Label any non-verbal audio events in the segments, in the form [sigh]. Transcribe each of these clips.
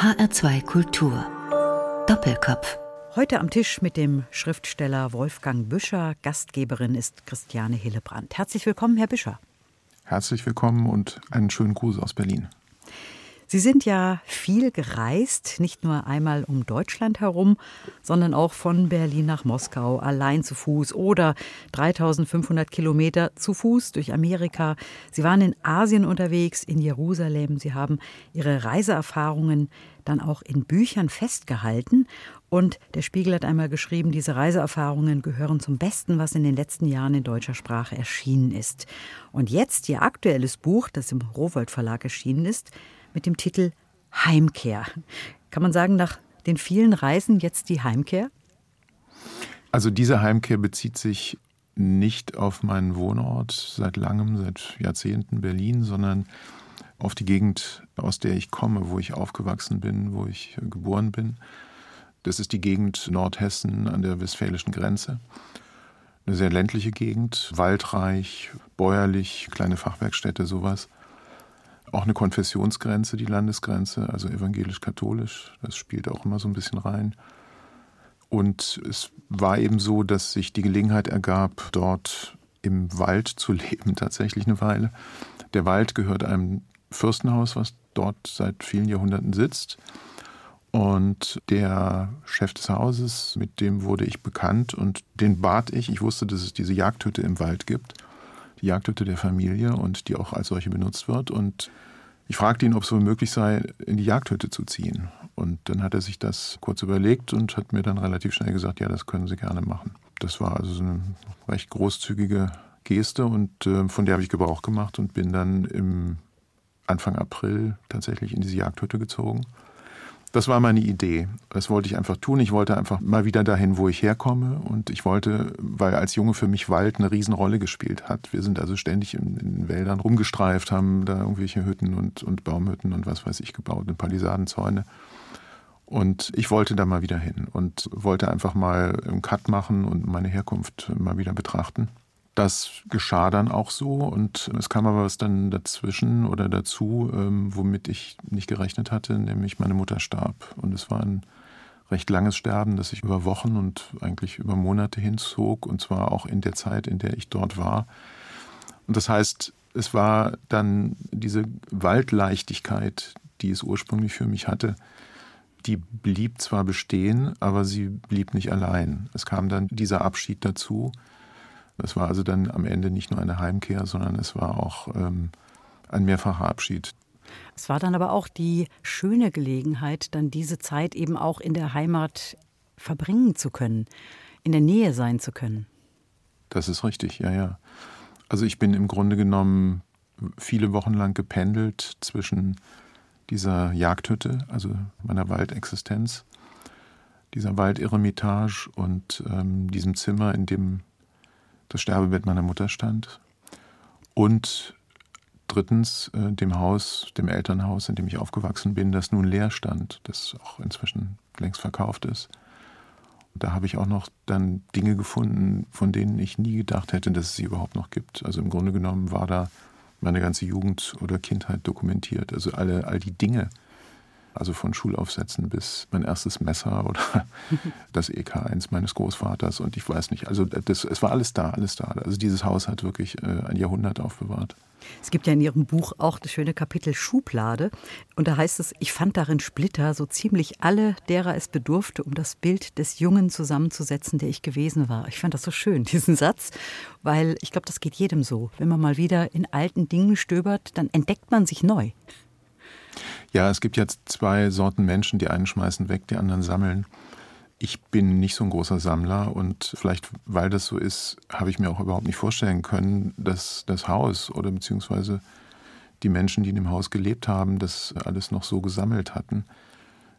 HR2 Kultur. Doppelkopf. Heute am Tisch mit dem Schriftsteller Wolfgang Büscher. Gastgeberin ist Christiane Hillebrand. Herzlich willkommen, Herr Büscher. Herzlich willkommen und einen schönen Gruß aus Berlin. Sie sind ja viel gereist, nicht nur einmal um Deutschland herum, sondern auch von Berlin nach Moskau allein zu Fuß oder 3500 Kilometer zu Fuß durch Amerika. Sie waren in Asien unterwegs, in Jerusalem. Sie haben Ihre Reiseerfahrungen dann auch in Büchern festgehalten. Und der Spiegel hat einmal geschrieben, diese Reiseerfahrungen gehören zum Besten, was in den letzten Jahren in deutscher Sprache erschienen ist. Und jetzt Ihr aktuelles Buch, das im Rowold Verlag erschienen ist, mit dem Titel Heimkehr. Kann man sagen, nach den vielen Reisen jetzt die Heimkehr? Also diese Heimkehr bezieht sich nicht auf meinen Wohnort seit langem, seit Jahrzehnten Berlin, sondern auf die Gegend, aus der ich komme, wo ich aufgewachsen bin, wo ich geboren bin. Das ist die Gegend Nordhessen an der westfälischen Grenze. Eine sehr ländliche Gegend, waldreich, bäuerlich, kleine Fachwerkstätte, sowas. Auch eine Konfessionsgrenze, die Landesgrenze, also evangelisch-katholisch. Das spielt auch immer so ein bisschen rein. Und es war eben so, dass sich die Gelegenheit ergab, dort im Wald zu [laughs] leben, tatsächlich eine Weile. Der Wald gehört einem Fürstenhaus, was dort seit vielen Jahrhunderten sitzt. Und der Chef des Hauses, mit dem wurde ich bekannt und den bat ich. Ich wusste, dass es diese Jagdhütte im Wald gibt die Jagdhütte der Familie und die auch als solche benutzt wird. Und ich fragte ihn, ob es wohl möglich sei, in die Jagdhütte zu ziehen. Und dann hat er sich das kurz überlegt und hat mir dann relativ schnell gesagt, ja, das können Sie gerne machen. Das war also so eine recht großzügige Geste und äh, von der habe ich Gebrauch gemacht und bin dann im Anfang April tatsächlich in diese Jagdhütte gezogen das war meine Idee. Das wollte ich einfach tun. Ich wollte einfach mal wieder dahin, wo ich herkomme. Und ich wollte, weil als Junge für mich Wald eine Riesenrolle gespielt hat. Wir sind also ständig in, in Wäldern rumgestreift, haben da irgendwelche Hütten und, und Baumhütten und was weiß ich gebaut, und Palisadenzäune. Und ich wollte da mal wieder hin und wollte einfach mal einen Cut machen und meine Herkunft mal wieder betrachten. Das geschah dann auch so und es kam aber was dann dazwischen oder dazu, ähm, womit ich nicht gerechnet hatte, nämlich meine Mutter starb. Und es war ein recht langes Sterben, das sich über Wochen und eigentlich über Monate hinzog und zwar auch in der Zeit, in der ich dort war. Und das heißt, es war dann diese Waldleichtigkeit, die es ursprünglich für mich hatte, die blieb zwar bestehen, aber sie blieb nicht allein. Es kam dann dieser Abschied dazu, es war also dann am Ende nicht nur eine Heimkehr, sondern es war auch ähm, ein mehrfacher Abschied. Es war dann aber auch die schöne Gelegenheit, dann diese Zeit eben auch in der Heimat verbringen zu können, in der Nähe sein zu können. Das ist richtig, ja, ja. Also ich bin im Grunde genommen viele Wochen lang gependelt zwischen dieser Jagdhütte, also meiner Waldexistenz, dieser Walderemitage und ähm, diesem Zimmer, in dem das Sterbebett meiner Mutter stand und drittens äh, dem Haus, dem Elternhaus, in dem ich aufgewachsen bin, das nun leer stand, das auch inzwischen längst verkauft ist. Da habe ich auch noch dann Dinge gefunden, von denen ich nie gedacht hätte, dass es sie überhaupt noch gibt. Also im Grunde genommen war da meine ganze Jugend oder Kindheit dokumentiert. Also alle, all die Dinge, also von Schulaufsätzen bis mein erstes Messer [laughs] oder das EK1 meines Großvaters und ich weiß nicht. Also das, es war alles da, alles da. Also dieses Haus hat wirklich äh, ein Jahrhundert aufbewahrt. Es gibt ja in Ihrem Buch auch das schöne Kapitel Schublade. Und da heißt es, ich fand darin Splitter, so ziemlich alle, derer es bedurfte, um das Bild des Jungen zusammenzusetzen, der ich gewesen war. Ich fand das so schön, [laughs] diesen Satz, weil ich glaube, das geht jedem so. Wenn man mal wieder in alten Dingen stöbert, dann entdeckt man sich neu. Ja, es gibt jetzt zwei Sorten Menschen, die einen schmeißen weg, die anderen sammeln. Ich bin nicht so ein großer Sammler und vielleicht, weil das so ist, habe ich mir auch überhaupt nicht vorstellen können, dass das Haus oder beziehungsweise die Menschen, die in dem Haus gelebt haben, das alles noch so gesammelt hatten.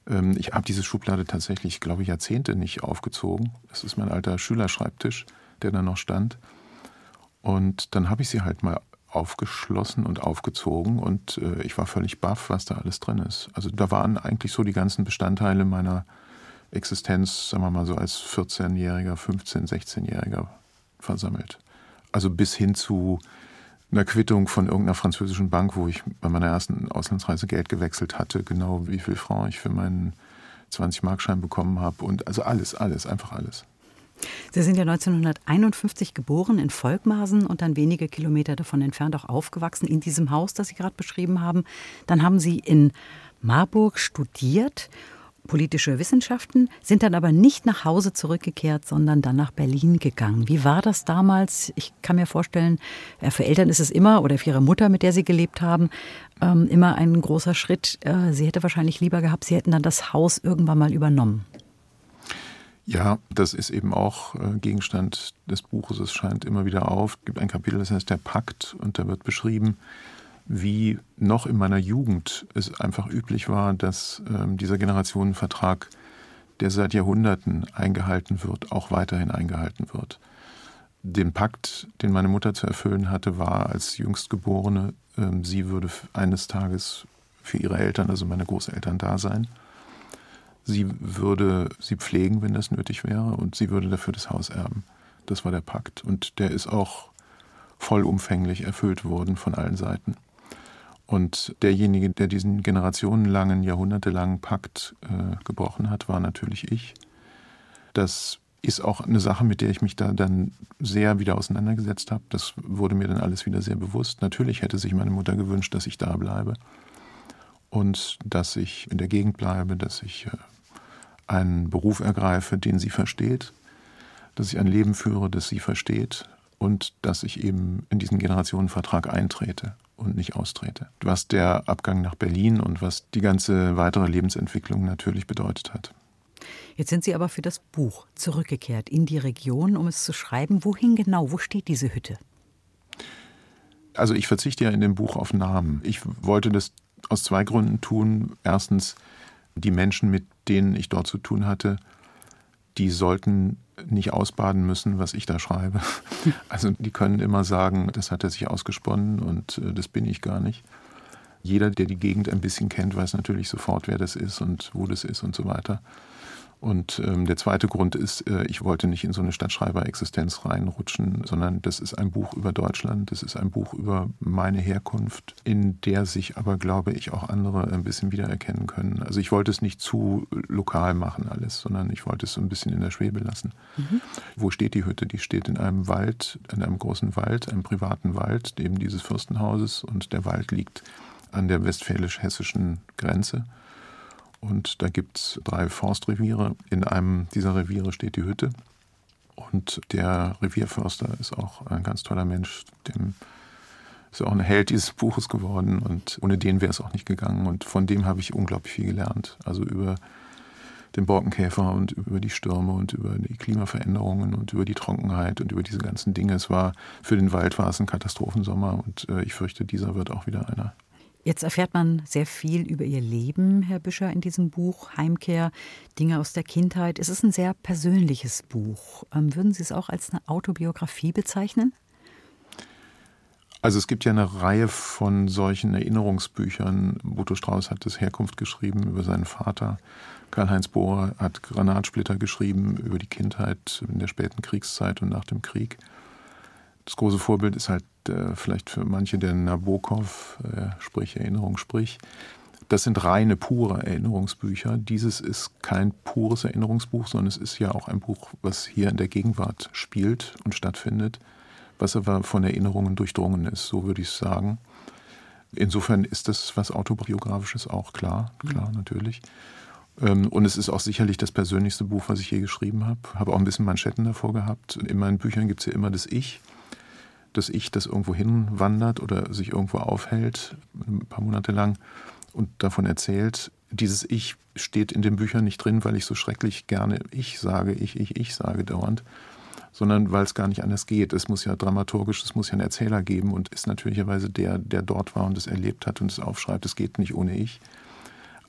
Ähm, ich habe diese Schublade tatsächlich, glaube ich, Jahrzehnte nicht aufgezogen. Das ist mein alter Schülerschreibtisch, der da noch stand. Und dann habe ich sie halt mal aufgeschlossen und aufgezogen und äh, ich war völlig baff, was da alles drin ist. Also da waren eigentlich so die ganzen Bestandteile meiner Existenz, sagen wir mal so als 14-Jähriger, 15-, 16-Jähriger versammelt. Also bis hin zu einer Quittung von irgendeiner französischen Bank, wo ich bei meiner ersten Auslandsreise Geld gewechselt hatte, genau wie viel Franc ich für meinen 20-Markschein bekommen habe und also alles, alles, einfach alles. Sie sind ja 1951 geboren in Volkmarsen und dann wenige Kilometer davon entfernt auch aufgewachsen in diesem Haus, das Sie gerade beschrieben haben. Dann haben Sie in Marburg studiert politische Wissenschaften, sind dann aber nicht nach Hause zurückgekehrt, sondern dann nach Berlin gegangen. Wie war das damals? Ich kann mir vorstellen, für Eltern ist es immer, oder für Ihre Mutter, mit der Sie gelebt haben, ähm, immer ein großer Schritt. Äh, sie hätte wahrscheinlich lieber gehabt, Sie hätten dann das Haus irgendwann mal übernommen. Ja, das ist eben auch äh, Gegenstand des Buches. Es scheint immer wieder auf. Es gibt ein Kapitel, das heißt der Pakt, und da wird beschrieben, wie noch in meiner Jugend es einfach üblich war, dass ähm, dieser Generationenvertrag, der seit Jahrhunderten eingehalten wird, auch weiterhin eingehalten wird. Den Pakt, den meine Mutter zu erfüllen hatte, war als Jüngstgeborene, ähm, sie würde eines Tages für ihre Eltern, also meine Großeltern, da sein. Sie würde sie pflegen, wenn das nötig wäre, und sie würde dafür das Haus erben. Das war der Pakt. Und der ist auch vollumfänglich erfüllt worden von allen Seiten. Und derjenige, der diesen generationenlangen, jahrhundertelangen Pakt äh, gebrochen hat, war natürlich ich. Das ist auch eine Sache, mit der ich mich da dann sehr wieder auseinandergesetzt habe. Das wurde mir dann alles wieder sehr bewusst. Natürlich hätte sich meine Mutter gewünscht, dass ich da bleibe und dass ich in der Gegend bleibe, dass ich äh, einen Beruf ergreife, den sie versteht, dass ich ein Leben führe, das sie versteht und dass ich eben in diesen Generationenvertrag eintrete und nicht austrete. Was der Abgang nach Berlin und was die ganze weitere Lebensentwicklung natürlich bedeutet hat. Jetzt sind Sie aber für das Buch zurückgekehrt in die Region, um es zu schreiben. Wohin genau? Wo steht diese Hütte? Also ich verzichte ja in dem Buch auf Namen. Ich wollte das aus zwei Gründen tun. Erstens, die Menschen, mit denen ich dort zu tun hatte, die sollten nicht ausbaden müssen, was ich da schreibe. [laughs] Also die können immer sagen, das hat er sich ausgesponnen und äh, das bin ich gar nicht. Jeder, der die Gegend ein bisschen kennt, weiß natürlich sofort, wer das ist und wo das ist und so weiter. Und ähm, der zweite Grund ist, äh, ich wollte nicht in so eine Stadtschreiber-Existenz reinrutschen, sondern das ist ein Buch über Deutschland, das ist ein Buch über meine Herkunft, in der sich aber, glaube ich, auch andere ein bisschen wiedererkennen können. Also ich wollte es nicht zu lokal machen alles, sondern ich wollte es so ein bisschen in der Schwebe lassen. Mhm. Wo steht die Hütte? Die steht in einem Wald, in einem großen Wald, einem privaten Wald, eben dieses Fürstenhauses und der Wald liegt an der westfälisch-hessischen Grenze. Und da gibt es drei Forstreviere. In einem dieser Reviere steht die Hütte. Und der Revierförster ist auch ein ganz toller Mensch, dem ist auch ein Held dieses Buches geworden und ohne den wäre es auch nicht gegangen. Und von dem habe ich unglaublich viel gelernt. Also über den Borkenkäfer und über die Stürme und über die Klimaveränderungen und über die Trockenheit und über diese ganzen Dinge. Es war für den Wald war es ein Katastrophensommer und äh, ich fürchte, dieser wird auch wieder einer. Jetzt erfährt man sehr viel über Ihr Leben, Herr Büscher, in diesem Buch Heimkehr, Dinge aus der Kindheit. Es ist ein sehr persönliches Buch. Ähm, würden Sie es auch als eine Autobiografie bezeichnen? Also es gibt ja eine Reihe von solchen Erinnerungsbüchern. Boto Strauß hat das Herkunft geschrieben über seinen Vater. Karl-Heinz Bohrer hat Granatsplitter geschrieben über die Kindheit in der späten Kriegszeit und nach dem Krieg. Das große Vorbild ist halt äh, vielleicht für manche der Nabokov, äh, sprich Erinnerung, sprich. Das sind reine, pure Erinnerungsbücher. Dieses ist kein pures Erinnerungsbuch, sondern es ist ja auch ein Buch, was hier in der Gegenwart spielt und stattfindet, was aber von Erinnerungen durchdrungen ist, so würde ich sagen. Insofern ist das was Autobiografisches auch, klar, klar, mhm. natürlich. Ähm, und es ist auch sicherlich das persönlichste Buch, was ich je geschrieben habe. Habe auch ein bisschen Manschetten davor gehabt. In meinen Büchern gibt es ja immer das Ich das Ich, das irgendwo hinwandert oder sich irgendwo aufhält, ein paar Monate lang und davon erzählt. Dieses Ich steht in den Büchern nicht drin, weil ich so schrecklich gerne Ich sage, ich, ich, ich sage dauernd, sondern weil es gar nicht anders geht. Es muss ja dramaturgisch, es muss ja einen Erzähler geben und ist natürlicherweise der, der dort war und es erlebt hat und es aufschreibt. Es geht nicht ohne Ich.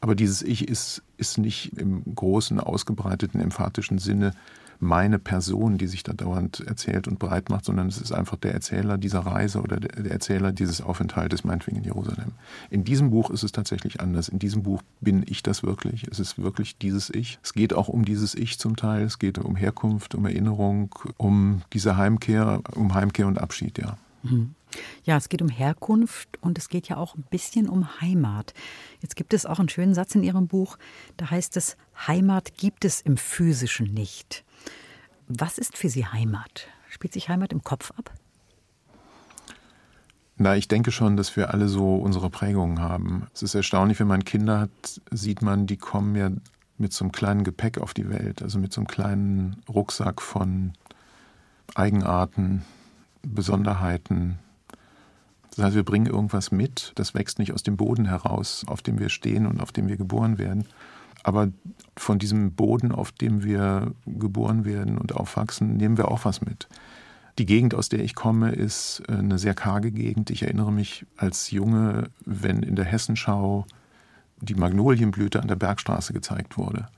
Aber dieses Ich ist, ist nicht im großen, ausgebreiteten, emphatischen Sinne meine Person, die sich da dauernd erzählt und breit macht, sondern es ist einfach der Erzähler dieser Reise oder der Erzähler dieses Aufenthaltes, meinetwegen in Jerusalem. In diesem Buch ist es tatsächlich anders. In diesem Buch bin ich das wirklich. Es ist wirklich dieses Ich. Es geht auch um dieses Ich zum Teil. Es geht um Herkunft, um Erinnerung, um diese Heimkehr, um Heimkehr und Abschied, ja. Mhm. Ja, es geht um Herkunft und es geht ja auch ein bisschen um Heimat. Jetzt gibt es auch einen schönen Satz in Ihrem Buch, da heißt es, Heimat gibt es im physischen nicht. Was ist für Sie Heimat? Spielt sich Heimat im Kopf ab? Na, ich denke schon, dass wir alle so unsere Prägungen haben. Es ist erstaunlich, wenn man Kinder hat, sieht man, die kommen ja mit so einem kleinen Gepäck auf die Welt, also mit so einem kleinen Rucksack von Eigenarten, Besonderheiten. Das heißt, wir bringen irgendwas mit, das wächst nicht aus dem Boden heraus, auf dem wir stehen und auf dem wir geboren werden. Aber von diesem Boden, auf dem wir geboren werden und aufwachsen, nehmen wir auch was mit. Die Gegend, aus der ich komme, ist äh, eine sehr karge Gegend. Ich erinnere mich als Junge, wenn in der Hessenschau die Magnolienblüte an der Bergstraße gezeigt wurde,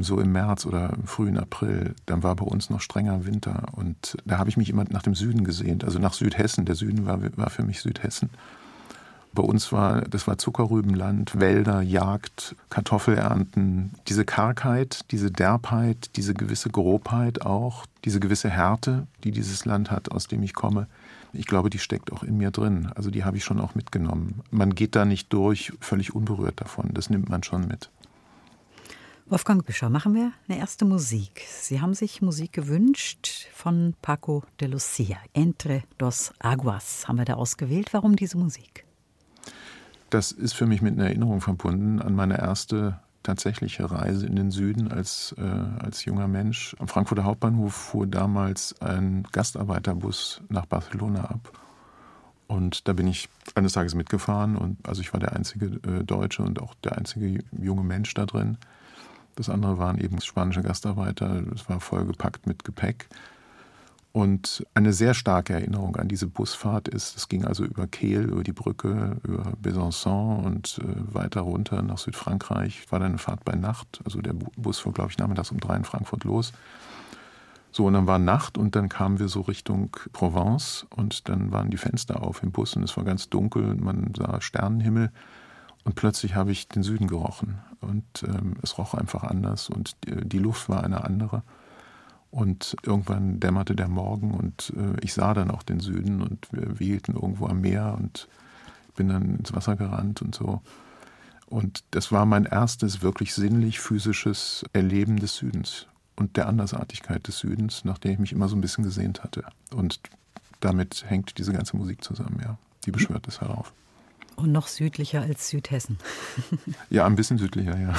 so im März oder im frühen April, dann war bei uns noch strenger Winter. Und da habe ich mich immer nach dem Süden gesehnt, also nach Südhessen. Der Süden war, war für mich Südhessen. Bei uns war, das war Zuckerrübenland, Wälder, Jagd, Kartoffelernten. Diese Kargheit, diese Derbheit, diese gewisse Grobheit auch, diese gewisse Härte, die dieses Land hat, aus dem ich komme, ich glaube, die steckt auch in mir drin. Also die habe ich schon auch mitgenommen. Man geht da nicht durch völlig unberührt davon. Das nimmt man schon mit. Wolfgang Büscher, machen wir eine erste Musik. Sie haben sich Musik gewünscht von Paco de Lucia. Entre dos Aguas haben wir da ausgewählt. Warum diese Musik? Das ist für mich mit einer Erinnerung verbunden an meine erste tatsächliche Reise in den Süden als, äh, als junger Mensch. Am Frankfurter Hauptbahnhof fuhr damals ein Gastarbeiterbus nach Barcelona ab. Und da bin ich eines Tages mitgefahren und also ich war der einzige äh, Deutsche und auch der einzige junge Mensch da drin. Das andere waren eben spanische Gastarbeiter. Es war vollgepackt mit Gepäck. Und eine sehr starke Erinnerung an diese Busfahrt ist, es ging also über Kehl, über die Brücke, über Besançon und äh, weiter runter nach Südfrankreich. War dann eine Fahrt bei Nacht. Also der Bus fuhr, glaube ich, nachmittags um drei in Frankfurt los. So, und dann war Nacht und dann kamen wir so Richtung Provence und dann waren die Fenster auf im Bus und es war ganz dunkel, man sah Sternenhimmel und plötzlich habe ich den Süden gerochen und ähm, es roch einfach anders und die, Luft war eine andere. Und irgendwann dämmerte der Morgen und äh, ich sah dann auch den Süden und wir wiehelten irgendwo am Meer und bin dann ins Wasser gerannt und so. Und das war mein erstes wirklich sinnlich physisches Erleben des Südens und der Andersartigkeit des Südens, nach der ich mich immer so ein bisschen gesehnt hatte. Und damit hängt diese ganze Musik zusammen, ja. Die beschwört es herauf. Und noch südlicher als Südhessen. [laughs] ja, ein bisschen südlicher, ja.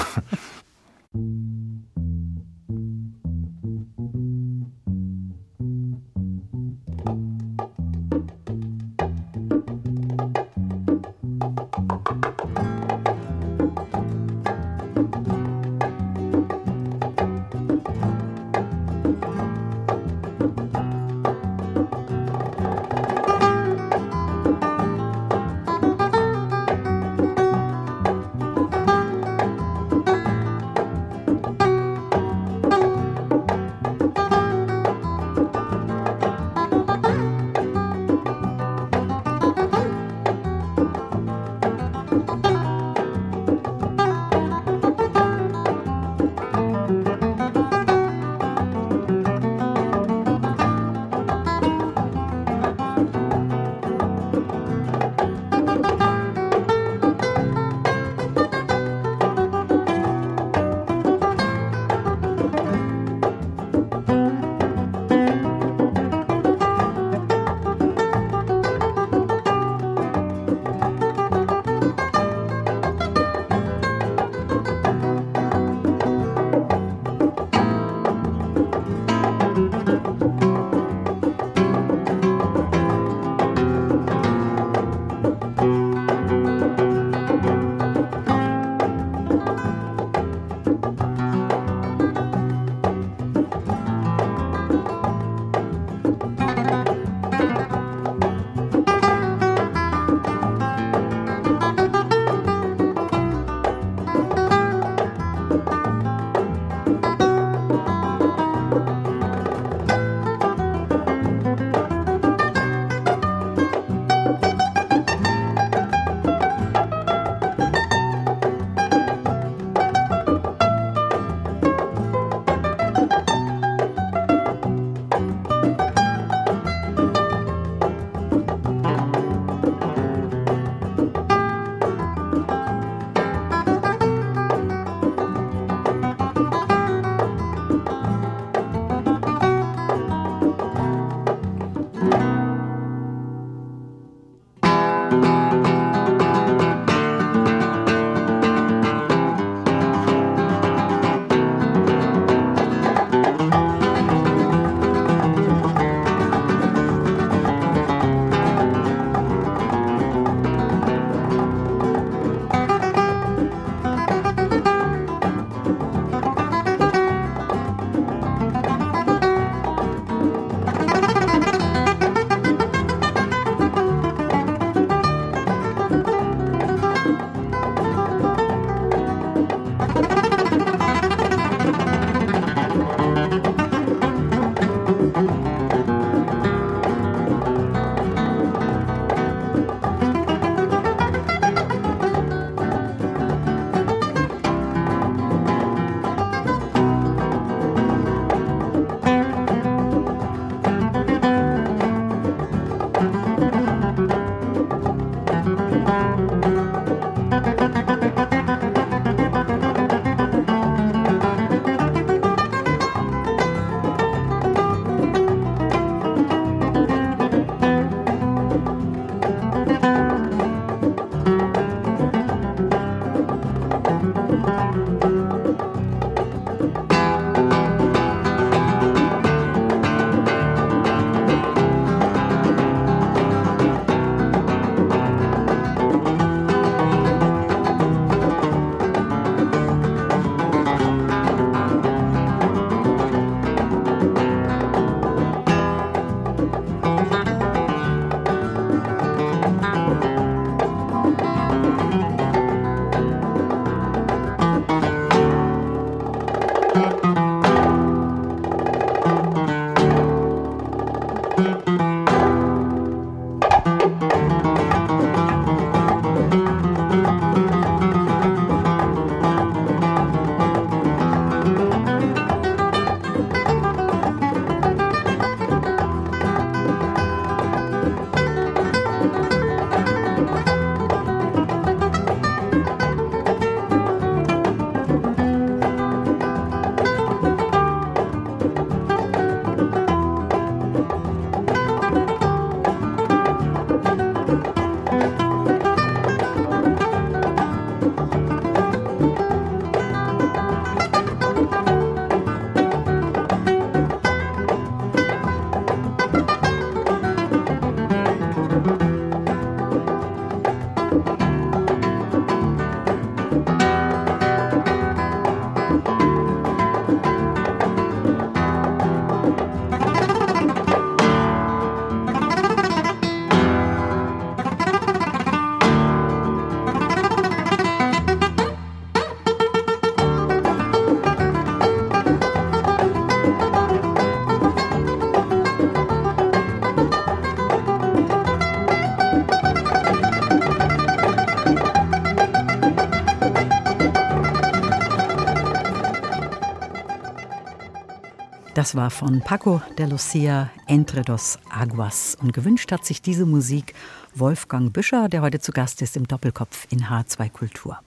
Das war von Paco de Lucia Entre dos Aguas. Und gewünscht hat sich diese Musik Wolfgang Büscher, der heute zu Gast ist im Doppelkopf in H2 Kultur.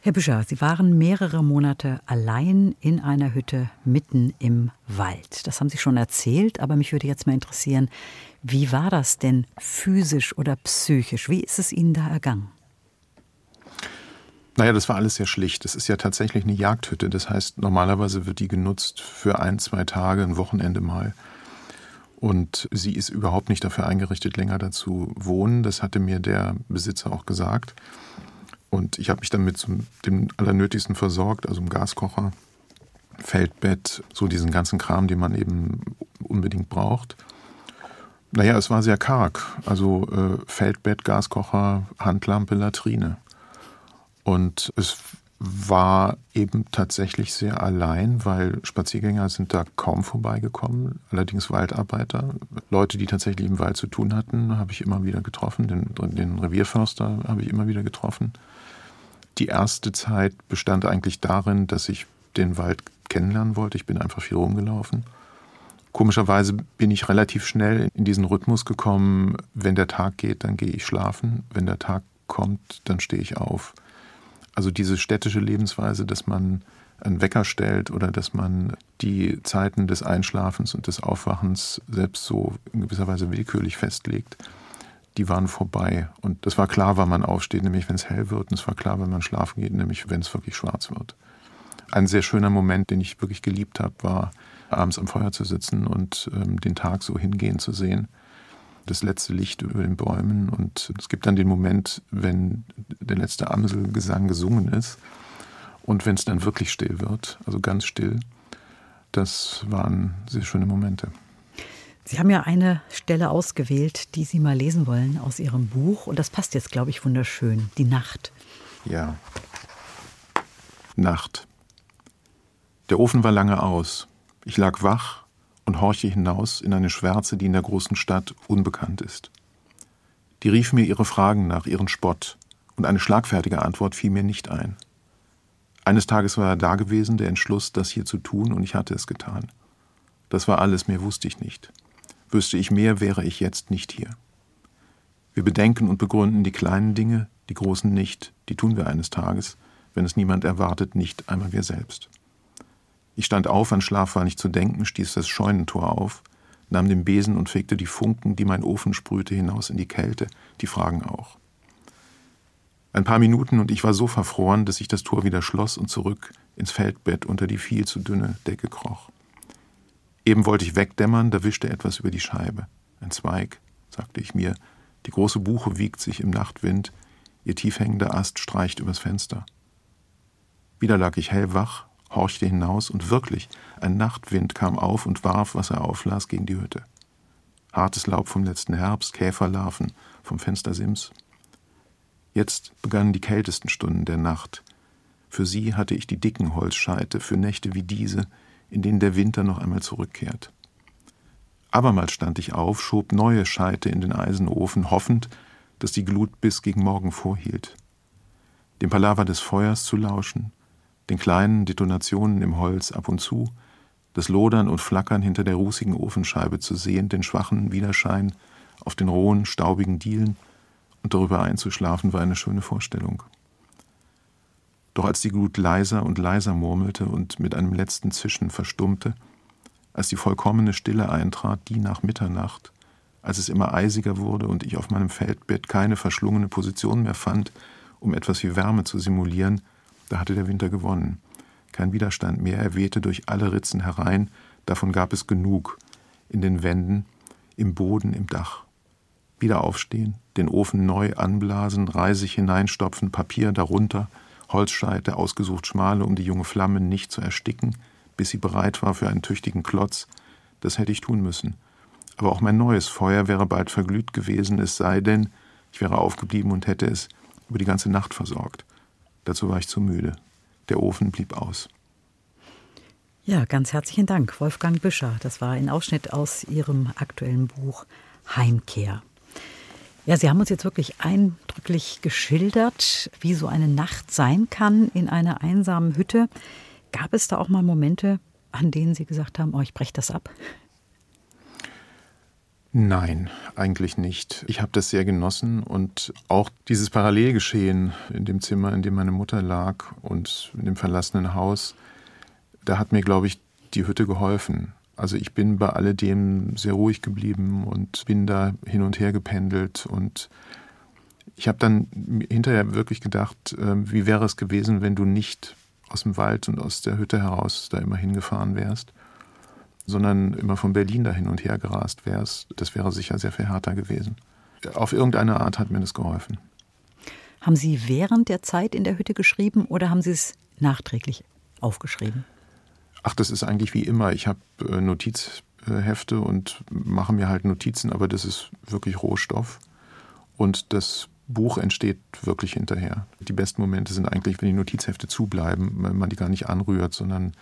Herr Büscher, Sie waren mehrere Monate allein in einer Hütte mitten im Wald. Das haben Sie schon erzählt, aber mich würde jetzt mal interessieren, wie war das denn physisch oder psychisch? Wie ist es Ihnen da ergangen? Naja, das war alles sehr schlicht. Das ist ja tatsächlich eine Jagdhütte. Das heißt, normalerweise wird die genutzt für ein, zwei Tage, ein Wochenende mal. Und sie ist überhaupt nicht dafür eingerichtet, länger dazu wohnen. Das hatte mir der Besitzer auch gesagt. Und ich habe mich dann mit dem Allernötigsten versorgt, also einem Gaskocher, Feldbett, so diesen ganzen Kram, den man eben unbedingt braucht. Naja, es war sehr karg. Also äh, Feldbett, Gaskocher, Handlampe, Latrine. Und es war eben tatsächlich sehr allein, weil Spaziergänger sind da kaum vorbeigekommen. Allerdings Waldarbeiter, Leute, die tatsächlich im Wald zu tun hatten, habe ich immer wieder getroffen. Den, den Revierförster habe ich immer wieder getroffen. Die erste Zeit bestand eigentlich darin, dass ich den Wald kennenlernen wollte. Ich bin einfach viel rumgelaufen. Komischerweise bin ich relativ schnell in diesen Rhythmus gekommen, wenn der Tag geht, dann gehe ich schlafen. Wenn der Tag kommt, dann stehe ich auf. Also diese städtische Lebensweise, dass man einen Wecker stellt oder dass man die Zeiten des Einschlafens und des Aufwachens selbst so in gewisser Weise willkürlich festlegt, die waren vorbei. Und das war klar, wann man aufsteht, nämlich wenn es hell wird. Und es war klar, wenn man schlafen geht, nämlich wenn es wirklich schwarz wird. Ein sehr schöner Moment, den ich wirklich geliebt habe, war abends am Feuer zu sitzen und ähm, den Tag so hingehen zu sehen das letzte Licht über den Bäumen und es gibt dann den Moment, wenn der letzte Amselgesang gesungen ist und wenn es dann wirklich still wird, also ganz still. Das waren sehr schöne Momente. Sie haben ja eine Stelle ausgewählt, die Sie mal lesen wollen aus Ihrem Buch und das passt jetzt, glaube ich, wunderschön. Die Nacht. Ja. Nacht. Der Ofen war lange aus. Ich lag wach und horche hinaus in eine Schwärze, die in der großen Stadt unbekannt ist. Die rief mir ihre Fragen nach, ihren Spott, und eine schlagfertige Antwort fiel mir nicht ein. Eines Tages war er da gewesen, der Entschluss, das hier zu tun, und ich hatte es getan. Das war alles, mehr wusste ich nicht. Wüsste ich mehr, wäre ich jetzt nicht hier. Wir bedenken und begründen die kleinen Dinge, die großen nicht, die tun wir eines Tages, wenn es niemand erwartet, nicht einmal wir selbst. Ich stand auf, an Schlaf war nicht zu denken, stieß das Scheunentor auf, nahm den Besen und fegte die Funken, die mein Ofen sprühte, hinaus in die Kälte, die Fragen auch. Ein paar Minuten und ich war so verfroren, dass ich das Tor wieder schloss und zurück ins Feldbett unter die viel zu dünne Decke kroch. Eben wollte ich wegdämmern, da wischte etwas über die Scheibe. Ein Zweig, sagte ich mir, die große Buche wiegt sich im Nachtwind, ihr tiefhängender Ast streicht übers Fenster. Wieder lag ich hellwach, horchte hinaus und wirklich, ein Nachtwind kam auf und warf, was er auflas, gegen die Hütte. Hartes Laub vom letzten Herbst, Käferlarven vom Fenstersims. Jetzt begannen die kältesten Stunden der Nacht. Für sie hatte ich die dicken Holzscheite für Nächte wie diese, in denen der Winter noch einmal zurückkehrt. Abermals stand ich auf, schob neue Scheite in den Eisenofen, hoffend, dass die Glut bis gegen Morgen vorhielt. Dem Palaver des Feuers zu lauschen, den kleinen Detonationen im Holz ab und zu, das Lodern und Flackern hinter der rußigen Ofenscheibe zu sehen, den schwachen Widerschein auf den rohen, staubigen Dielen und darüber einzuschlafen, war eine schöne Vorstellung. Doch als die Glut leiser und leiser murmelte und mit einem letzten Zischen verstummte, als die vollkommene Stille eintrat, die nach Mitternacht, als es immer eisiger wurde und ich auf meinem Feldbett keine verschlungene Position mehr fand, um etwas wie Wärme zu simulieren, da hatte der Winter gewonnen. Kein Widerstand mehr, er wehte durch alle Ritzen herein, davon gab es genug. In den Wänden, im Boden, im Dach. Wieder aufstehen, den Ofen neu anblasen, Reisig hineinstopfen, Papier darunter, Holzscheite ausgesucht schmale, um die junge Flamme nicht zu ersticken, bis sie bereit war für einen tüchtigen Klotz. Das hätte ich tun müssen. Aber auch mein neues Feuer wäre bald verglüht gewesen, es sei denn, ich wäre aufgeblieben und hätte es über die ganze Nacht versorgt. Dazu war ich zu müde. Der Ofen blieb aus. Ja, ganz herzlichen Dank, Wolfgang Büscher. Das war ein Ausschnitt aus Ihrem aktuellen Buch Heimkehr. Ja, Sie haben uns jetzt wirklich eindrücklich geschildert, wie so eine Nacht sein kann in einer einsamen Hütte. Gab es da auch mal Momente, an denen Sie gesagt haben, oh, ich breche das ab? Nein, eigentlich nicht. Ich habe das sehr genossen und auch dieses Parallelgeschehen in dem Zimmer, in dem meine Mutter lag und in dem verlassenen Haus, da hat mir, glaube ich, die Hütte geholfen. Also ich bin bei alledem sehr ruhig geblieben und bin da hin und her gependelt und ich habe dann hinterher wirklich gedacht, ähm, wie wäre es gewesen, wenn du nicht aus dem Wald und aus der Hütte heraus da immer hingefahren wärst sondern immer von Berlin da hin und her gerast wärst, das wäre sicher sehr viel härter gewesen. Auf irgendeine Art hat mir das geholfen. Haben Sie während der Zeit in der Hütte geschrieben oder haben Sie es nachträglich aufgeschrieben? Ach, das ist eigentlich wie immer. Ich habe äh, Notizhefte und mache mir halt Notizen, aber das ist wirklich Rohstoff. Und das Buch entsteht wirklich hinterher. Die besten Momente sind eigentlich, wenn die Notizhefte zubleiben, wenn man die gar nicht anrührt, sondern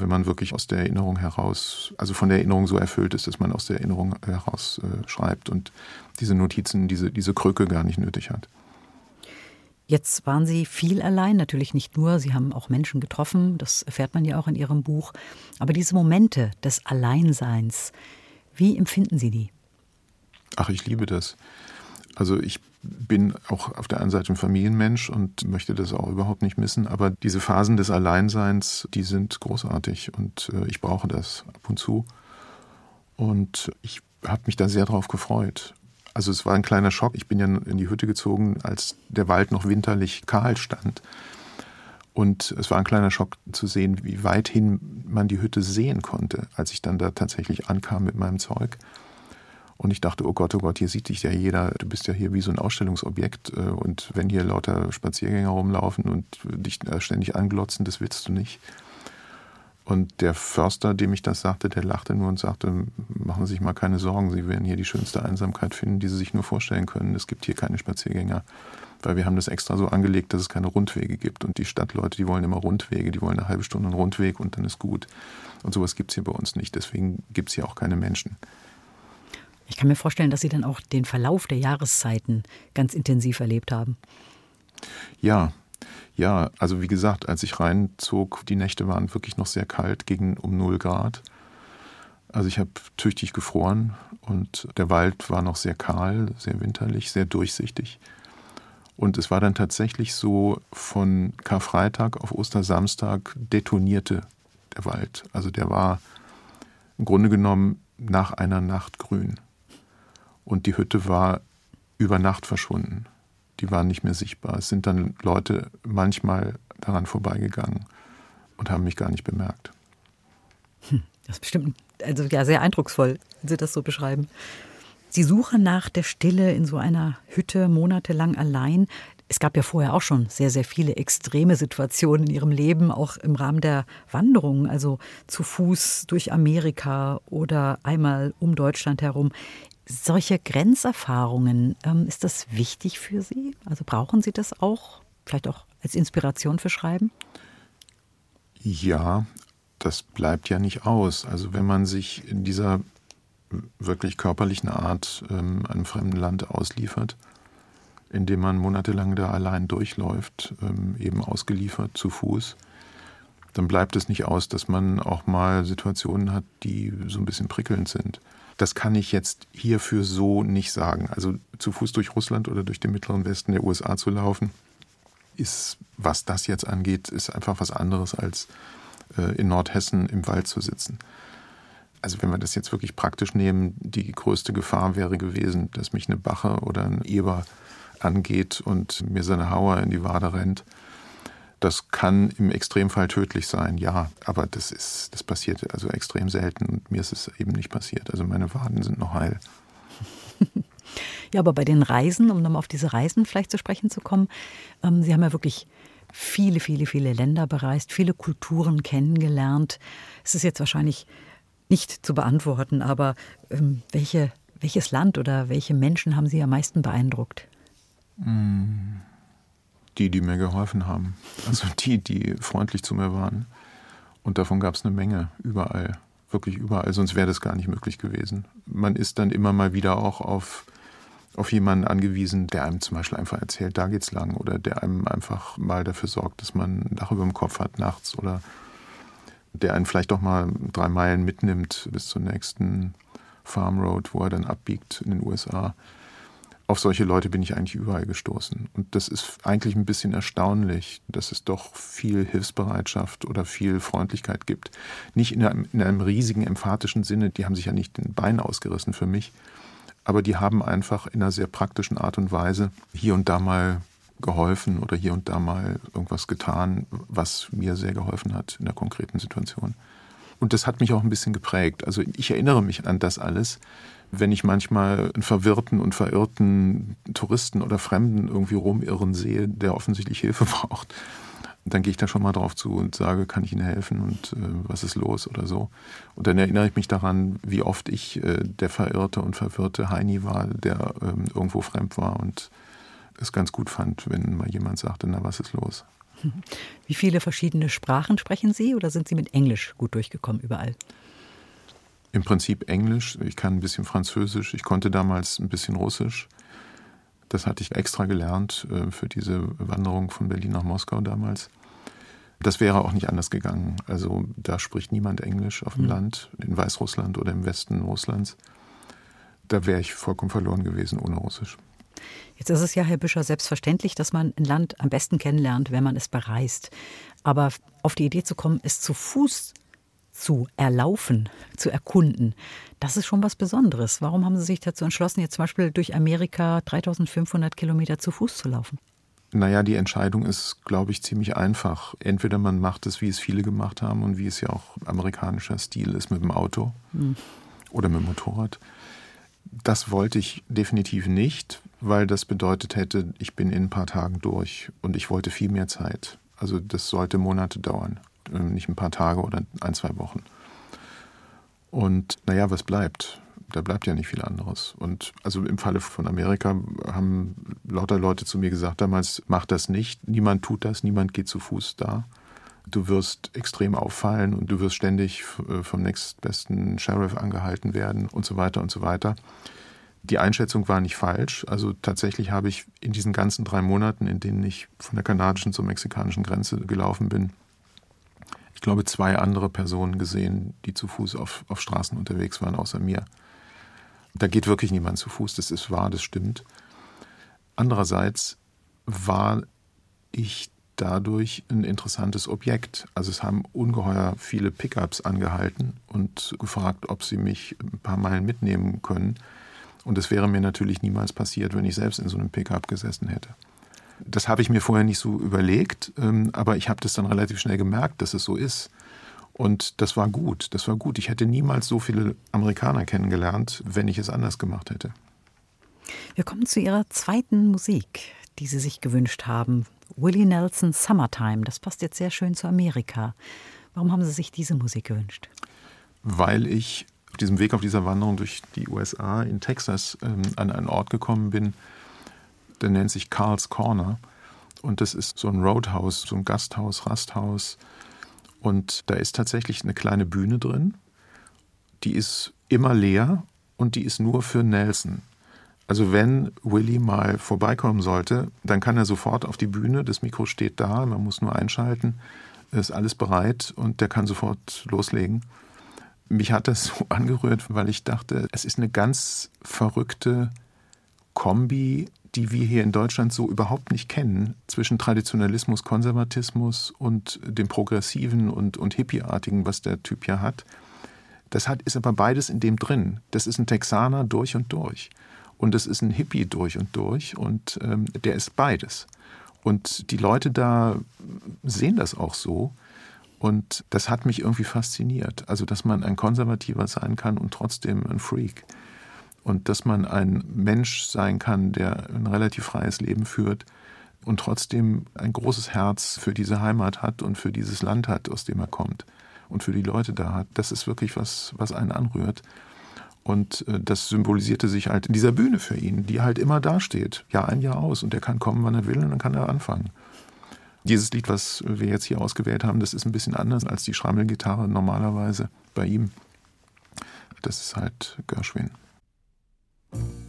wenn man wirklich aus der Erinnerung heraus, also von der Erinnerung so erfüllt ist, dass man aus der Erinnerung heraus äh, schreibt und diese Notizen, diese, diese Krücke gar nicht nötig hat. Jetzt waren Sie viel allein, natürlich nicht nur, Sie haben auch Menschen getroffen, das erfährt man ja auch in Ihrem Buch. Aber diese Momente des Alleinseins, wie empfinden Sie die? Ach, ich liebe das. Also ich bin auch auf der einen Seite ein Familienmensch und möchte das auch überhaupt nicht missen, aber diese Phasen des Alleinseins, die sind großartig und äh, ich brauche das ab und zu. Und ich habe mich da sehr drauf gefreut. Also es war ein kleiner Schock. Ich bin ja in die Hütte gezogen, als der Wald noch winterlich kahl stand. Und es war ein kleiner Schock zu sehen, wie weithin man die Hütte sehen konnte, als ich dann da tatsächlich ankam mit meinem Zeug. Und ich dachte, oh Gott, oh Gott, hier sieht dich ja jeder. Du bist ja hier wie so ein Ausstellungsobjekt. Äh, und wenn hier lauter Spaziergänger rumlaufen und dich ständig anglotzen, das willst du nicht. Und der Förster, dem ich das sagte, der lachte nur und sagte, machen Sie sich mal keine Sorgen, Sie werden hier die schönste Einsamkeit finden, die Sie sich nur vorstellen können. Es gibt hier keine Spaziergänger, weil wir haben das extra so angelegt, dass es keine Rundwege gibt. Und die Stadtleute, die wollen immer Rundwege, die wollen eine halbe Stunde einen Rundweg und dann ist gut. Und sowas gibt es hier bei uns nicht. Deswegen gibt es hier auch keine Menschen. Ich kann mir vorstellen, dass Sie dann auch den Verlauf der Jahreszeiten ganz intensiv erlebt haben. Ja, ja, also wie gesagt, als ich reinzog, die Nächte waren wirklich noch sehr kalt, gegen um 0 Grad. Also ich habe tüchtig gefroren und der Wald war noch sehr kahl, sehr winterlich, sehr durchsichtig. Und es war dann tatsächlich so, von Karfreitag auf Ostersamstag detonierte der Wald. Also der war im Grunde genommen nach einer Nacht grün und die Hütte war über Nacht verschwunden. Die war nicht mehr sichtbar. Es sind dann Leute manchmal daran vorbeigegangen und haben mich gar nicht bemerkt. Hm, das ist bestimmt also ja sehr eindrucksvoll, wenn Sie das so beschreiben. Sie suchen nach der Stille in so einer Hütte monatelang allein. Es gab ja vorher auch schon sehr, sehr viele extreme Situationen in Ihrem Leben, auch im Rahmen der Wanderungen, also zu Fuß durch Amerika oder einmal um Deutschland herum solche Grenzerfahrungen, ähm, ist das wichtig für Sie? Also brauchen Sie das auch, vielleicht auch als Inspiration für Schreiben? Ja, das bleibt ja nicht aus. Also wenn man sich in dieser wirklich körperlichen Art ähm, einem fremden Land ausliefert, indem man monatelang da allein durchläuft, ähm, eben ausgeliefert zu Fuß, dann bleibt es nicht aus, dass man auch mal Situationen hat, die so ein bisschen prickelnd sind. Das kann ich jetzt hierfür so nicht sagen. Also zu Fuß durch Russland oder durch den mittleren Westen der USA zu laufen, ist, was das jetzt angeht, ist einfach was anderes als äh, in Nordhessen im Wald zu sitzen. Also wenn wir das jetzt wirklich praktisch nehmen, die größte Gefahr wäre gewesen, dass mich eine Bache oder ein Eber angeht und mir seine Hauer in die Wade rennt das kann im Extremfall tödlich sein, ja, aber das ist, das passiert also extrem selten und mir ist es eben nicht passiert. Also meine Waden sind noch heil. [laughs] Ja, aber bei den Reisen, um nochmal auf diese Reisen vielleicht zu sprechen zu kommen, ähm, Sie haben ja wirklich viele, viele, viele Länder bereist, viele Kulturen kennengelernt. Es ist jetzt wahrscheinlich nicht zu beantworten, aber ähm, welche, welches Land oder welche Menschen haben Sie am meisten beeindruckt? Hm. Die, die mir geholfen haben. Also die, die freundlich zu mir waren. Und davon gab es eine Menge, überall. Wirklich überall, sonst wäre das gar nicht möglich gewesen. Man ist dann immer mal wieder auch auf, auf jemanden angewiesen, der einem zum Beispiel einfach erzählt, da geht's lang, oder der einem einfach mal dafür sorgt, dass man ein Dach über dem Kopf hat nachts oder der einen vielleicht doch mal drei Meilen mitnimmt bis zur nächsten Farm Road, wo er dann abbiegt in den USA. Auf solche Leute bin ich eigentlich überall gestoßen. Und das ist eigentlich ein bisschen erstaunlich, dass es doch viel Hilfsbereitschaft oder viel Freundlichkeit gibt. Nicht in einem, in einem riesigen emphatischen Sinne, die haben sich ja nicht den Bein ausgerissen für mich, aber die haben einfach in einer sehr praktischen Art und Weise hier und da mal geholfen oder hier und da mal irgendwas getan, was mir sehr geholfen hat in der konkreten Situation. Und das hat mich auch ein bisschen geprägt. Also ich erinnere mich an das alles, wenn ich manchmal einen verwirrten und verirrten Touristen oder Fremden irgendwie rumirren sehe, der offensichtlich Hilfe [laughs] braucht. Dann gehe ich da schon mal drauf zu und sage, kann ich Ihnen helfen und äh, was ist los oder so. Und dann erinnere ich mich daran, wie oft ich äh, der verirrte und verwirrte Heini war, der ähm, irgendwo fremd war und es ganz gut fand, wenn mal jemand sagte, na, was ist los? Wie viele verschiedene Sprachen sprechen Sie oder sind Sie mit Englisch gut durchgekommen überall? Im Prinzip Englisch. Ich kann ein bisschen Französisch. Ich konnte damals ein bisschen Russisch. Das hatte ich extra gelernt äh, für diese Wanderung von Berlin nach Moskau damals. Das wäre auch nicht anders gegangen. Also da spricht niemand Englisch auf dem mhm. Land, in Weißrussland oder im Westen Russlands. Da wäre ich vollkommen verloren gewesen ohne Russisch. Jetzt ist es ja, Herr Büscher, selbstverständlich, dass man ein Land am besten kennenlernt, wenn man es bereist. Aber auf die Idee zu kommen, es zu Fuß zu erlaufen, zu erkunden, das ist schon was Besonderes. Warum haben Sie sich dazu entschlossen, jetzt zum Beispiel durch Amerika 3500 Kilometer zu Fuß zu laufen? Naja, die Entscheidung ist, glaube ich, ziemlich einfach. Entweder man macht es, wie es viele gemacht haben und wie es ja auch amerikanischer Stil ist mit dem Auto hm. oder mit dem Motorrad. Das wollte ich definitiv nicht, weil das bedeutet hätte, ich bin in ein paar Tagen durch und ich wollte viel mehr Zeit. Also das sollte Monate dauern, nicht ein paar Tage oder ein, zwei Wochen. Und naja, was bleibt? Da bleibt ja nicht viel anderes. Und also im Falle von Amerika haben lauter Leute zu mir gesagt damals, mach das nicht, niemand tut das, niemand geht zu Fuß da. Du wirst extrem auffallen und du wirst ständig äh, vom nächstbesten Sheriff angehalten werden und so weiter und so weiter. Die Einschätzung war nicht falsch. Also tatsächlich habe ich in diesen ganzen drei Monaten, in denen ich von der kanadischen zur mexikanischen Grenze gelaufen bin, ich glaube, zwei andere Personen gesehen, die zu Fuß auf, auf Straßen unterwegs waren, außer mir. Da geht wirklich niemand zu Fuß, das ist wahr, das stimmt. Andererseits war ich dadurch ein interessantes Objekt. Also es haben ungeheuer viele Pickups angehalten und gefragt, ob sie mich ein paar Meilen mitnehmen können. Und das wäre mir natürlich niemals passiert, wenn ich selbst in so einem Pickup gesessen hätte. Das habe ich mir vorher nicht so überlegt, ähm, aber ich habe das dann relativ schnell gemerkt, dass es so ist. Und das war gut, das war gut. Ich hätte niemals so viele Amerikaner kennengelernt, wenn ich es anders gemacht hätte. Wir kommen zu Ihrer zweiten Musik, die Sie sich gewünscht haben. Willie Nelson Summertime. Das passt jetzt sehr schön zu Amerika. Warum haben Sie sich diese Musik gewünscht? Weil ich diesem Weg, auf dieser Wanderung durch die USA in Texas ähm, an einen Ort gekommen bin, der nennt sich Carl's Corner. Und das ist so ein Roadhouse, so ein Gasthaus, Rasthaus. Und da ist tatsächlich eine kleine Bühne drin. Die ist immer leer und die ist nur für Nelson. Also wenn Willy mal vorbeikommen sollte, dann kann er sofort auf die Bühne, das Mikro steht da, man muss nur einschalten, ist alles bereit und der kann sofort loslegen mich hat das [laughs] so angerührt, weil ich dachte, es ist eine ganz verrückte Kombi, die wir hier in Deutschland so überhaupt nicht kennen, zwischen Traditionalismus, Konservatismus und dem Progressiven und, und Hippieartigen, was der Typ ja hat. Das hat, ist aber beides in dem drin. Das ist ein Texaner durch und durch. Und das ist ein Hippie durch und durch. Und ähm, der ist beides. Und die Leute da sehen das auch so. Und das hat mich irgendwie fasziniert. Also, dass man ein Konservativer sein kann und trotzdem ein Freak. Und dass man ein Mensch sein kann, der ein relativ freies Leben führt und trotzdem ein großes Herz für diese Heimat hat und für dieses Land hat, aus dem er kommt und für die Leute da hat. Das ist wirklich was, was einen anrührt. Und äh, das symbolisierte sich halt in dieser Bühne für ihn, die halt immer dasteht, Jahr ein, Jahr aus. Und er kann kommen, wann er will, und dann kann er anfangen. Dieses Lied, was wir jetzt hier ausgewählt haben, das ist ein bisschen anders als die Schrammelgitarre normalerweise bei ihm. Das ist halt Gershwin. Summertime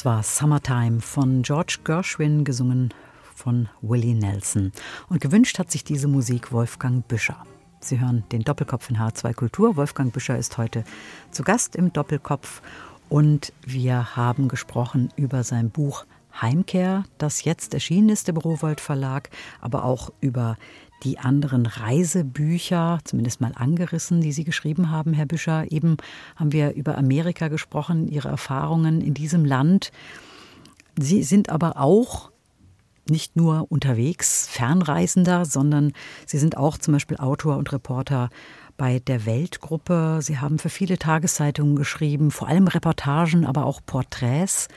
Das war Summertime von George Gershwin, gesungen von Willie Nelson. Und gewünscht hat sich diese Musik Wolfgang Büscher. Sie hören den Doppelkopf in H2 Kultur. Wolfgang Büscher ist heute zu Gast im Doppelkopf. Und wir haben gesprochen über sein Buch Heimkehr, das jetzt erschienen ist, der Bürowold Verlag, aber auch über die anderen Reisebücher, zumindest mal angerissen, die Sie geschrieben haben, Herr Büscher. Eben haben wir über Amerika gesprochen, Ihre Erfahrungen in diesem Land. Sie sind aber auch nicht nur unterwegs, Fernreisender, sondern Sie sind auch zum Beispiel Autor und Reporter bei der Weltgruppe. Sie haben für viele Tageszeitungen geschrieben, vor allem Reportagen, aber auch Porträts.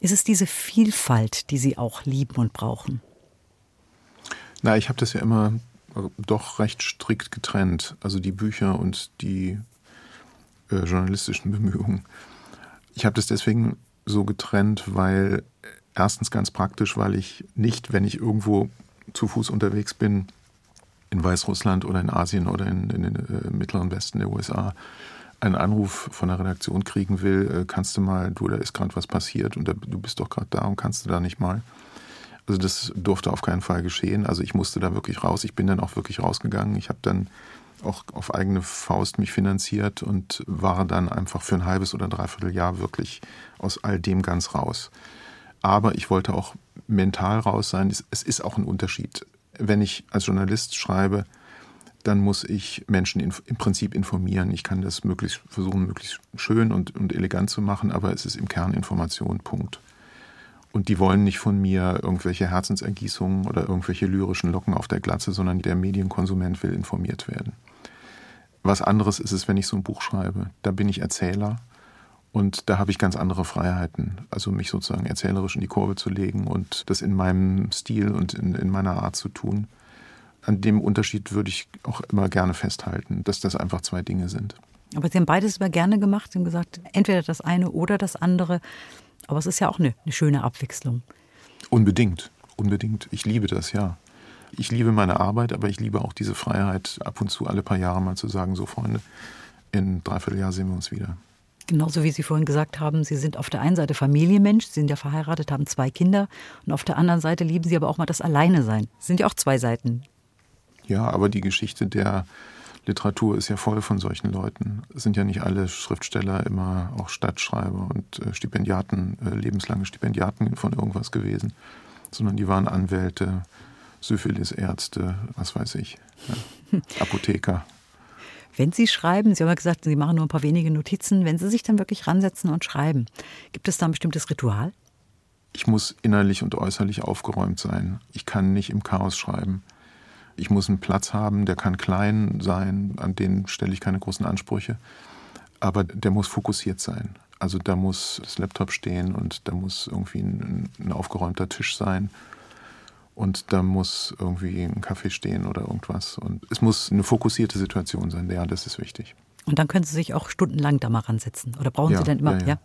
Ist es diese Vielfalt, die Sie auch lieben und brauchen? Na, ich habe das ja immer doch recht strikt getrennt. Also die Bücher und die äh, journalistischen [laughs] Bemühungen. Ich habe das deswegen so getrennt, weil erstens ganz praktisch, weil ich nicht, wenn ich irgendwo zu Fuß unterwegs bin, in Weißrussland oder in Asien oder in, in den äh, mittleren Westen der USA, einen Anruf von der Redaktion kriegen will, äh, kannst du mal, du, da ist gerade was passiert und da, du bist doch gerade da und kannst du da nicht mal. Also das durfte auf keinen Fall geschehen. Also ich musste da wirklich raus. Ich bin dann auch wirklich rausgegangen. Ich habe dann auch auf eigene Faust mich finanziert und war dann einfach für ein halbes oder dreiviertel Jahr wirklich aus all dem ganz raus. Aber ich wollte auch mental raus sein. Es, ist auch ein Unterschied. Wenn ich als Journalist schreibe, dann muss ich Menschen im Prinzip informieren. Ich kann das möglichst versuchen, möglichst schön und, und elegant zu machen, aber es ist im Kern Information. Punkt. Und die wollen nicht von mir irgendwelche Herzensergießungen oder irgendwelche lyrischen Locken auf der Glatze, sondern der Medienkonsument will informiert werden. Was anderes ist es, wenn ich so ein Buch schreibe. Da bin ich Erzähler und da habe ich ganz andere Freiheiten. Also mich sozusagen erzählerisch in die Kurve zu legen und das in meinem Stil und in, in meiner Art zu tun. An dem Unterschied würde ich auch immer gerne festhalten, dass das einfach zwei Dinge sind. Aber Sie haben beides immer gerne gemacht. Sie haben gesagt, entweder das eine oder das andere. Aber es ist ja auch eine, eine schöne Abwechslung. Unbedingt, unbedingt. Ich liebe das, ja. Ich liebe meine Arbeit, aber ich liebe auch diese Freiheit, ab und zu alle paar Jahre mal zu sagen, so Freunde, in dreiviertel Jahr sehen wir uns wieder. Genauso wie Sie vorhin gesagt haben, Sie sind auf der einen Seite Familienmensch, Sie sind ja verheiratet, haben zwei Kinder und auf der anderen Seite lieben Sie aber auch mal das Alleine sein. Das sind ja auch zwei Seiten. Ja, aber die Geschichte der Literatur ist ja voll von solchen Leuten. Es sind ja nicht alle Schriftsteller immer auch Stadtschreiber und äh, Stipendiaten, äh, lebenslange Stipendiaten von irgendwas gewesen, sondern die waren Anwälte, Syphilisärzte, was weiß ich, ja, [laughs] Apotheker. Wenn Sie schreiben, Sie haben ja gesagt, Sie machen nur ein paar wenige Notizen, wenn Sie sich dann wirklich ransetzen und schreiben, gibt es da ein bestimmtes Ritual? Ich muss innerlich und äußerlich aufgeräumt sein. Ich kann nicht im Chaos schreiben. Ich muss einen Platz haben, der kann klein sein, an den stelle ich keine großen Ansprüche, aber der muss fokussiert sein. Also da muss das Laptop stehen und da muss irgendwie ein, ein aufgeräumter Tisch sein und da muss irgendwie ein Kaffee stehen oder irgendwas. Und es muss eine fokussierte Situation sein. Ja, das ist wichtig. Und dann können Sie sich auch stundenlang da mal ransetzen. Oder brauchen ja, Sie dann immer? Ja, ja. ja,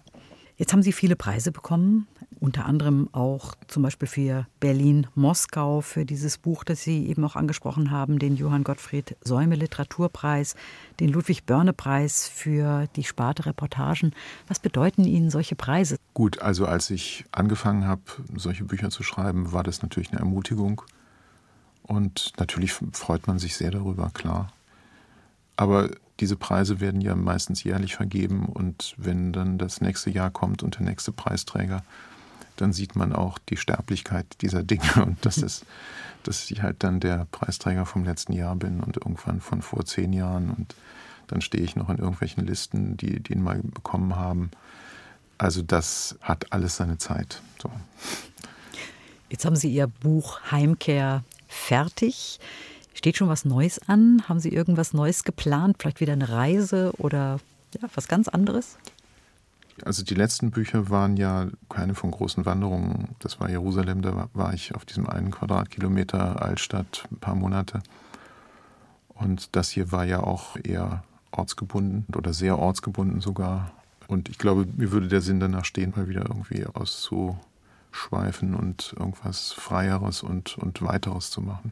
Jetzt haben Sie viele Preise bekommen, unter anderem auch zum Beispiel für Berlin-Moskau, für dieses Buch, das Sie eben auch angesprochen haben, den Johann Gottfried Säume Literaturpreis, den Ludwig Börne Preis für die Sparte Reportagen. Was bedeuten Ihnen solche Preise? Gut, also als ich angefangen habe, solche Bücher zu schreiben, war das natürlich eine Ermutigung. Und natürlich freut man sich sehr darüber, klar. Aber diese Preise werden ja meistens jährlich vergeben und wenn dann das nächste Jahr kommt und der nächste Preisträger, dann sieht man auch die Sterblichkeit dieser Dinge und das ist, dass ich halt dann der Preisträger vom letzten Jahr bin und irgendwann von vor zehn Jahren und dann stehe ich noch in irgendwelchen Listen, die, ihn mal bekommen haben. Also das hat alles seine Zeit. So. Jetzt haben Sie Ihr Buch Heimkehr fertig. Steht schon was Neues an? Haben Sie irgendwas Neues geplant? Vielleicht wieder eine Reise oder ja, was ganz anderes? Also die letzten Bücher waren ja keine von großen Wanderungen. Das war Jerusalem, da war ich auf diesem einen Quadratkilometer Altstadt ein paar Monate. Und das hier war ja auch eher ortsgebunden oder sehr ortsgebunden sogar. Und ich glaube, mir würde der Sinn danach stehen, mal wieder irgendwie auszuschweifen und irgendwas Freieres und, und Weiteres zu machen.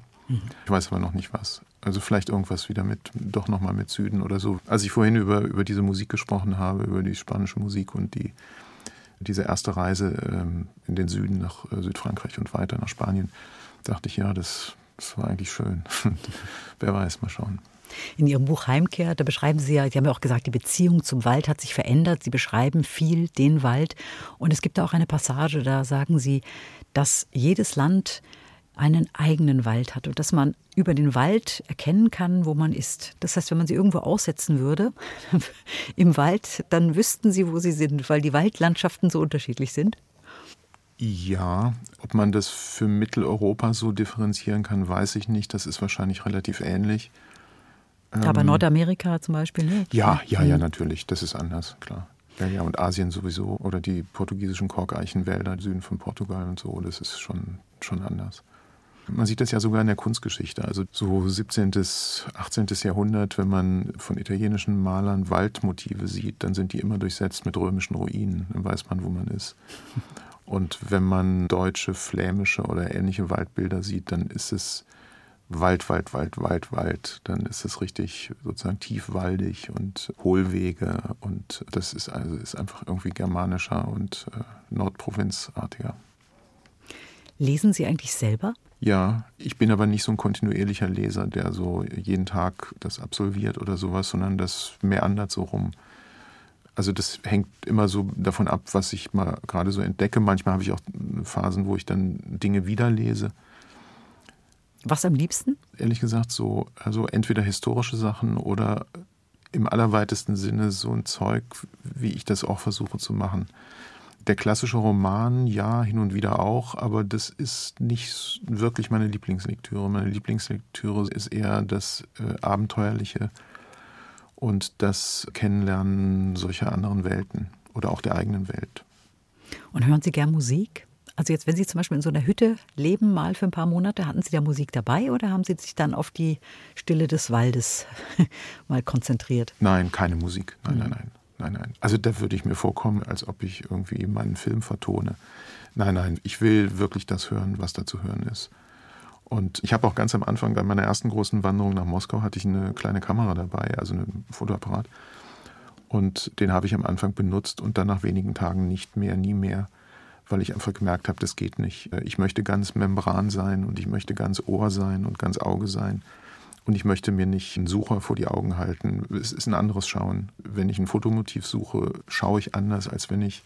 Ich weiß aber noch nicht was. Also vielleicht irgendwas wieder mit, doch nochmal mit Süden oder so. Als ich vorhin über, über diese Musik gesprochen habe, über die spanische Musik und die, diese erste Reise ähm, in den Süden nach äh, Südfrankreich und weiter nach Spanien, dachte ich, ja, das, das war eigentlich schön. [laughs] Wer weiß, mal schauen. In Ihrem Buch Heimkehr, da beschreiben Sie ja, Sie haben ja auch gesagt, die Beziehung zum Wald hat sich verändert. Sie beschreiben viel den Wald. Und es gibt da auch eine Passage, da sagen Sie, dass jedes Land einen eigenen Wald hat und dass man über den Wald erkennen kann, wo man ist. Das heißt, wenn man sie irgendwo aussetzen würde [laughs] im Wald, dann wüssten sie, wo sie sind, weil die Waldlandschaften so unterschiedlich sind. Ja, ob man das für Mitteleuropa so differenzieren kann, weiß ich nicht. Das ist wahrscheinlich relativ ähnlich. Aber ähm, Nordamerika zum Beispiel nicht. Ja, ja, ja, mhm. natürlich. Das ist anders, klar. Ja, ja, und Asien sowieso. Oder die portugiesischen Korkeichenwälder, Süden von Portugal und so, das ist schon, schon anders. Man sieht das ja sogar in der Kunstgeschichte. Also so 17., 18. Jahrhundert, wenn man von italienischen Malern Waldmotive sieht, dann sind die immer durchsetzt mit römischen Ruinen. Dann weiß man, wo man ist. [laughs] Und wenn man deutsche, flämische oder ähnliche Waldbilder sieht, dann ist es Wald, Wald, Wald, Wald, Wald. Dann ist es richtig sozusagen tiefwaldig und Hohlwege. Und das ist also ist einfach irgendwie germanischer und äh, nordprovinzartiger. Lesen Sie eigentlich selber? Ja, ich bin aber nicht so ein kontinuierlicher Leser, der so jeden Tag das absolviert oder sowas, sondern das meandert so rum. Also das hängt immer so davon ab, was ich mal gerade so entdecke. Manchmal habe ich auch Phasen, wo ich dann Dinge wieder lese. Was am liebsten? Ehrlich gesagt, so, also entweder historische Sachen oder im allerweitesten Sinne so ein Zeug, wie ich das auch versuche zu machen der klassische Roman, ja, hin und wieder auch, aber das ist nicht wirklich meine Lieblingslektüre. Meine Lieblingslektüre ist eher das äh, Abenteuerliche und das Kennenlernen solcher anderen Welten oder auch der eigenen Welt. Und hören Sie gern Musik? Also jetzt, wenn Sie zum Beispiel in so einer Hütte leben, mal für ein paar Monate, hatten Sie da Musik dabei oder haben Sie sich dann auf die Stille des Waldes [laughs] mal konzentriert? Nein, keine Musik. Nein, mhm. nein, nein. Nein, nein. Also da würde ich mir vorkommen, als ob ich irgendwie meinen Film vertone. Nein, nein, ich will wirklich das hören, was da zu hören ist. Und ich habe auch ganz am Anfang bei meiner ersten großen Wanderung nach Moskau hatte ich eine kleine Kamera dabei, also einen Fotoapparat. Und den habe ich am Anfang benutzt und dann nach wenigen Tagen nicht mehr, nie mehr, weil ich einfach gemerkt habe, das geht nicht. Ich möchte ganz Membran sein und ich möchte ganz Ohr sein und ganz Auge sein. Und ich möchte mir nicht einen Sucher vor die Augen halten. Es ist ein anderes Schauen. Wenn ich ein Fotomotiv suche, schaue ich anders, als wenn ich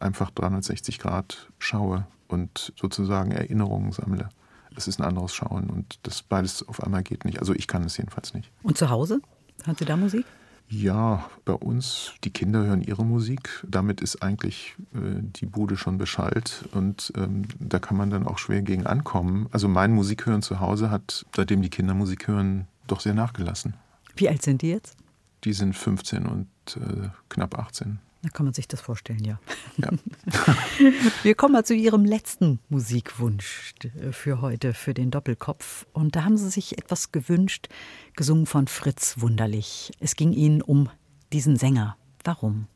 einfach 360 Grad schaue und sozusagen Erinnerungen sammle. Es ist ein anderes Schauen und das beides auf einmal geht nicht. Also ich kann es jedenfalls nicht. Und zu Hause? Hören Sie da Musik? Ja, bei uns, die Kinder hören ihre Musik. Damit ist eigentlich äh, die Bude schon beschallt und ähm, da kann man dann auch schwer gegen ankommen. Also mein Musikhören zu Hause hat, seitdem die Kinder Musik hören, doch sehr nachgelassen. Wie alt sind die jetzt? Die sind 15 und äh, knapp 18. Da kann man sich das vorstellen, ja. Ja. [laughs] Wir kommen mal zu Ihrem letzten Musikwunsch für heute, für den Doppelkopf. Und da haben Sie sich etwas gewünscht, gesungen von Fritz Wunderlich. Es ging Ihnen um diesen Sänger. Warum?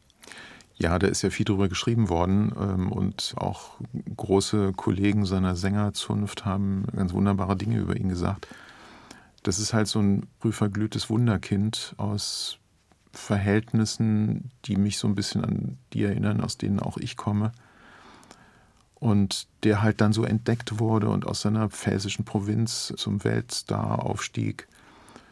Ja, da ist ja viel drüber geschrieben worden ähm, und auch große Kollegen seiner Sängerzunft haben ganz wunderbare Dinge über ihn gesagt. Das ist halt so ein früh verglühtes Wunderkind aus Verhältnissen, die mich so ein bisschen an die erinnern, aus denen auch ich komme. Und der halt dann so entdeckt wurde und aus seiner pfälzischen Provinz zum Weltstar aufstieg.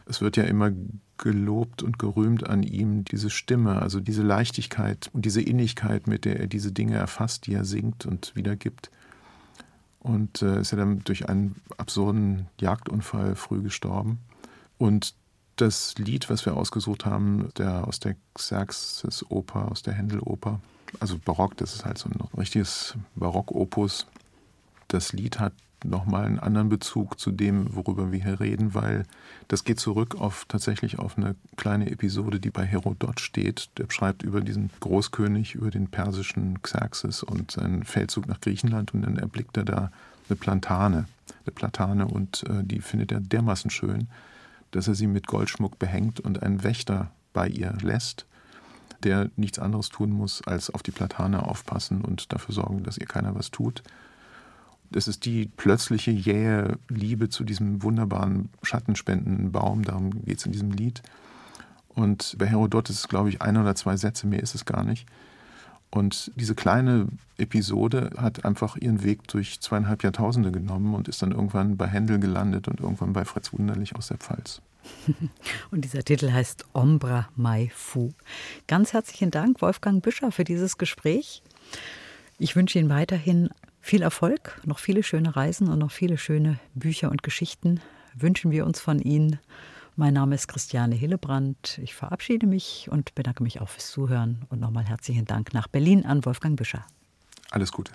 Es wird ja immer gelobt und gerühmt an ihm, diese Stimme, also diese Leichtigkeit und diese Innigkeit, mit der er diese Dinge erfasst, die er singt und wiedergibt. Und äh, ist ja dann durch einen absurden Jagdunfall früh gestorben. Und das Lied, was wir ausgesucht haben, der aus der Xerxes-Oper, aus der Händel-Oper, also Barock, das ist halt so ein richtiges Barock-Opus. Das Lied hat nochmal einen anderen Bezug zu dem, worüber wir hier reden, weil das geht zurück auf tatsächlich auf eine kleine Episode, die bei Herodot steht. Der schreibt über diesen Großkönig, über den persischen Xerxes und seinen Feldzug nach Griechenland und dann erblickt er da eine Plantane, eine Platane und äh, die findet er dermaßen schön, dass er sie mit Goldschmuck behängt und einen Wächter bei ihr lässt, der nichts anderes tun muss, als auf die Platane aufpassen und dafür sorgen, dass ihr keiner was tut. Das ist die plötzliche jähe Liebe zu diesem wunderbaren schattenspendenden Baum, darum geht es in diesem Lied. Und bei Herodot ist es, glaube ich, ein oder zwei Sätze, mehr ist es gar nicht. Und diese kleine Episode hat einfach ihren Weg durch zweieinhalb Jahrtausende genommen und ist dann irgendwann bei Händel gelandet und irgendwann bei Fritz Wunderlich aus der Pfalz. [laughs] Und dieser Titel heißt Ombra Mai Fu. Ganz herzlichen Dank, Wolfgang Büscher, für dieses Gespräch. Ich wünsche Ihnen weiterhin viel Erfolg, noch viele schöne Reisen und noch viele schöne Bücher und Geschichten wünschen wir uns von Ihnen. Mein Name ist Christiane Hillebrand. Ich verabschiede mich und bedanke mich auch fürs Zuhören. Und nochmal herzlichen Dank nach Berlin an Wolfgang Büscher. Alles Gute.